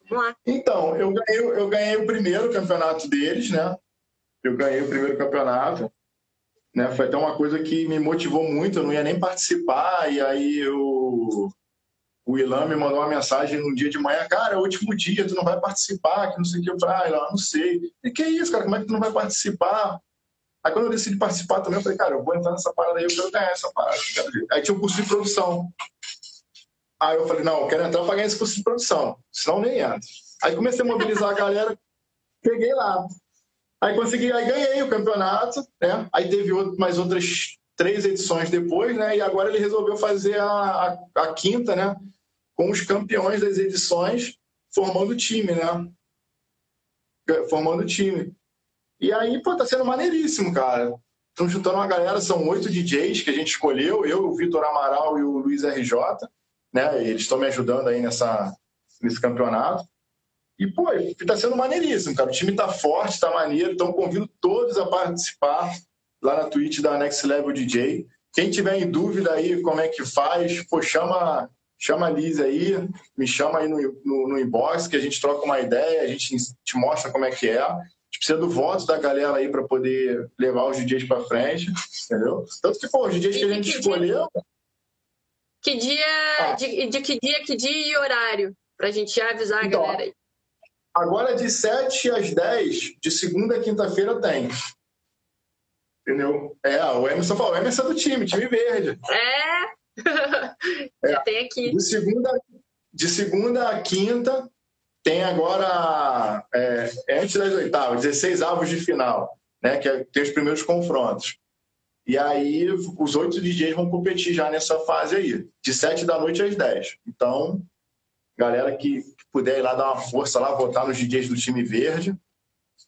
Speaker 3: Vamos lá. Então, eu ganhei, eu ganhei o primeiro campeonato deles, né? Eu ganhei o primeiro campeonato. Né? Foi até uma coisa que me motivou muito, eu não ia nem participar, e aí eu... o Ilan me mandou uma mensagem no dia de manhã, cara, é o último dia, tu não vai participar, que não sei o que, eu falei, ah, não sei. E que isso, cara, como é que tu não vai participar? Aí quando eu decidi participar também, eu falei, cara, eu vou entrar nessa parada aí, eu quero ganhar essa parada. Aí tinha um curso de produção. Aí eu falei, não, eu quero entrar para ganhar esse curso de produção, senão nem entro. Aí comecei a mobilizar a galera, peguei lá. Aí consegui, aí ganhei o campeonato, né? Aí teve mais outras três edições depois, né? E agora ele resolveu fazer a, a, a quinta, né? Com os campeões das edições, formando time, né? Formando time. E aí, pô, tá sendo maneiríssimo, cara. Estão juntando uma galera, são oito DJs que a gente escolheu, eu, o Vitor Amaral e o Luiz RJ né? Eles estão me ajudando aí nessa, nesse campeonato. E, pô, está sendo maneiríssimo, cara. O time está forte, está maneiro. Então, convido todos a participar lá na Twitch da Next Level DJ. Quem tiver em dúvida aí como é que faz, pô, chama, chama a Liz aí, me chama aí no, no, no inbox, que a gente troca uma ideia, a gente te mostra como é que é. A gente precisa do voto da galera aí para poder levar os DJs para frente, entendeu? Tanto que, pô, os DJs que a gente escolheu.
Speaker 2: Que dia, ah. de, de, que dia, que dia e horário? Para a gente avisar então, a galera aí.
Speaker 3: Agora, de 7 às 10, de segunda a quinta-feira, tem. Entendeu? É, o Emerson falou, o Emerson é do time, time verde.
Speaker 2: É, é. já tem aqui.
Speaker 3: De segunda, de segunda a quinta, tem agora, é, antes das oitavas, 16 avos de final, né? Que é, tem os primeiros confrontos. E aí os oito DJs vão competir já nessa fase aí, de sete da noite às dez. Então, galera que puder ir lá dar uma força lá, votar nos DJs do time verde,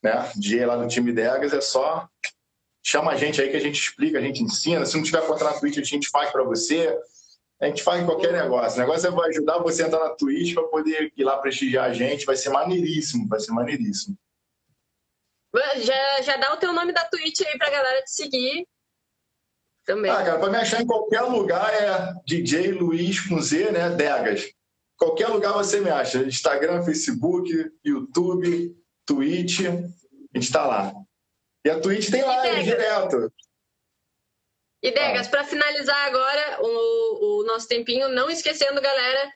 Speaker 3: né? DJ lá do time Degas, é só chama a gente aí que a gente explica, a gente ensina. Se não tiver contra na Twitch, a gente faz para você. a gente faz qualquer negócio. O negócio é vai ajudar você a entrar na Twitch para poder ir lá prestigiar a gente. Vai ser maneiríssimo, vai ser maneiríssimo.
Speaker 2: Já, já dá o teu nome da Twitch aí pra galera te seguir. Também.
Speaker 3: Ah, cara, pra me achar em qualquer lugar é DJ Luiz com Z, né? Degas. Qualquer lugar você me acha. Instagram, Facebook, YouTube, Twitch. A gente tá lá. E a Twitch tem live direto.
Speaker 2: E Degas, ah. para finalizar agora o, o, nosso tempinho, não esquecendo, galera,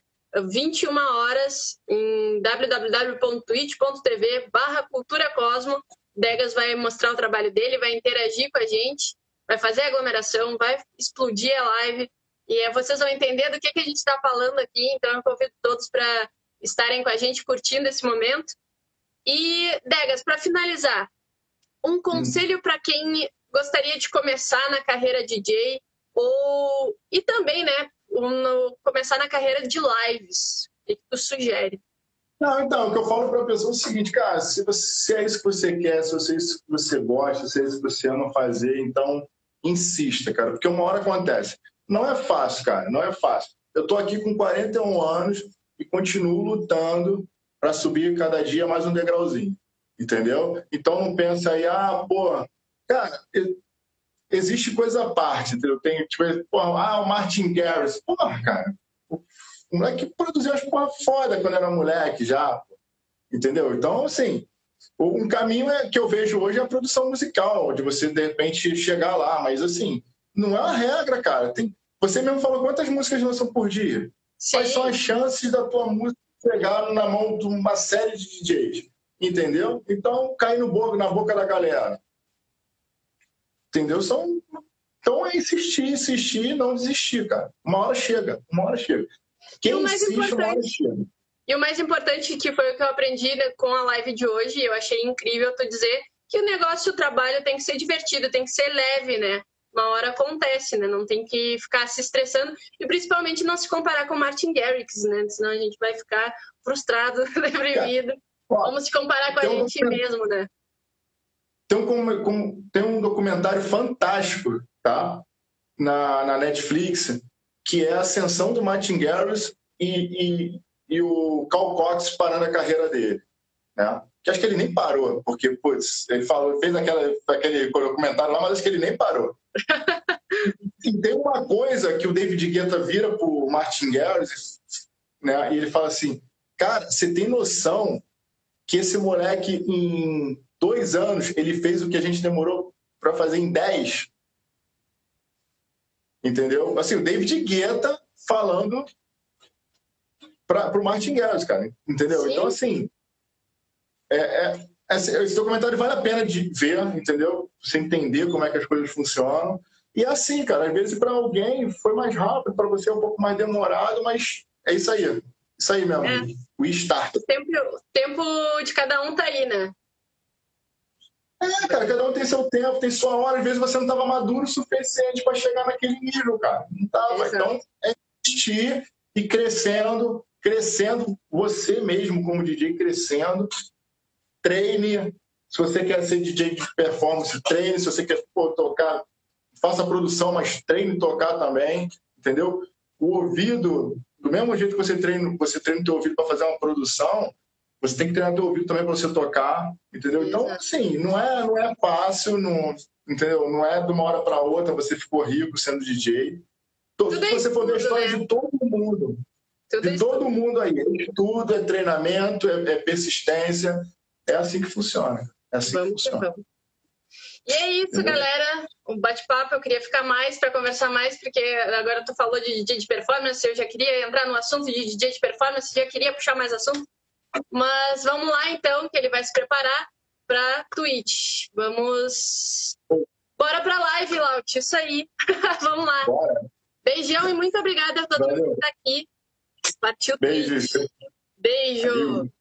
Speaker 2: 21 horas em www.twitch.tv barra Cultura Cosmo. Degas vai mostrar o trabalho dele, vai interagir com a gente, vai fazer aglomeração, vai explodir a live. E vocês vão entender do que, que a gente está falando aqui. Então, eu convido todos para estarem com a gente curtindo esse momento. E, Degas, para finalizar, um conselho hum. para quem gostaria de começar na carreira DJ ou e também, né, um, começar na carreira de lives. O que tu sugere?
Speaker 3: Não, então, o que eu falo para a pessoa é o seguinte, cara, se, você, se é isso que você quer, se é isso que você gosta, se é isso que você ama fazer, então insista, cara, porque uma hora acontece. Não é fácil, cara, não é fácil. Eu tô aqui com 41 anos e continuo lutando para subir cada dia mais um degrauzinho, entendeu? Então não pensa aí, ah, pô, Cara, existe coisa à parte, entendeu? Tem, tipo, porra, ah, o Martin Garrix. Porra, cara, o moleque produziu as porra foda quando era moleque já, entendeu? Então, assim, um caminho é, que eu vejo hoje é a produção musical, de você, de repente, chegar lá, mas, assim, não é uma regra, cara. Tem, você mesmo falou quantas músicas lançam por dia? Sim. Quais são as chances da tua música chegar na mão de uma série de DJs? Entendeu? Então, cai no boca, na boca da galera. Entendeu? São... Então é insistir, insistir e não desistir, cara. Uma hora chega, uma hora chega. Quem insiste, uma hora chega.
Speaker 2: E o mais importante, que foi o que eu aprendi com a live de hoje, eu achei incrível tu dizer que o negócio, o trabalho tem que ser divertido, tem que ser leve, né? Uma hora acontece, né? Não tem que ficar se estressando e principalmente não se comparar com Martin Garrix, né? Senão a gente vai ficar frustrado, deprimido. Vamos se comparar com a gente mesmo, né?
Speaker 3: Tem um, tem um documentário fantástico, tá? Na, na Netflix, que é a ascensão do Martin Garrix e, e, e o Cal Cox parando a carreira dele, né? Que acho que ele nem parou, porque, putz, ele falou, fez aquela, aquele documentário lá, mas acho que ele nem parou. e tem uma coisa que o David Guetta vira pro Martin Garrix, né? E ele fala assim, cara, você tem noção que esse moleque em dois anos, ele fez o que a gente demorou para fazer em dez. Entendeu? Assim, o David Guetta falando para o Martin Garrix, cara. Entendeu? Sim. Então, assim, é, é, esse documentário vale a pena de ver, entendeu? Você entender como é que as coisas funcionam. E é assim, cara, às vezes para alguém foi mais rápido, para você é um pouco mais demorado, mas é isso aí. Isso aí mesmo. É. O start.
Speaker 2: O tempo, tempo de cada um tá aí, né?
Speaker 3: É, cara, cada um tem seu tempo, tem sua hora. Às vezes você não estava maduro o suficiente para chegar naquele nível, cara. Não estava. Então, é investir e crescendo, crescendo, você mesmo como DJ crescendo. Treine. Se você quer ser DJ de performance, treine. Se você quer pô, tocar, faça produção, mas treine tocar também. Entendeu? O ouvido, do mesmo jeito que você treina, você treina o teu ouvido para fazer uma produção, você tem que treinar teu ouvido também para você tocar, entendeu? Então, assim, não é, não é fácil, não, entendeu? Não é de uma hora para outra você ficou rico sendo DJ. Tudo Se você for ver a história né? de todo mundo, Tudo de todo mundo aí, é estudo, é treinamento, é, é, persistência, é assim que funciona. É assim vamos, que funciona. Vamos.
Speaker 2: E é isso, galera. Um bate-papo. Eu queria ficar mais para conversar mais, porque agora tu falou de DJ de performance. Eu já queria entrar no assunto de DJ de performance, já queria puxar mais assunto. Mas vamos lá então, que ele vai se preparar para Twitch. Vamos. Bora para live, Laut. Isso aí. vamos lá. Bora. Beijão e muito obrigada a todo Valeu. mundo que está aqui. Partiu
Speaker 3: Beijo.
Speaker 2: Beijo. Valeu.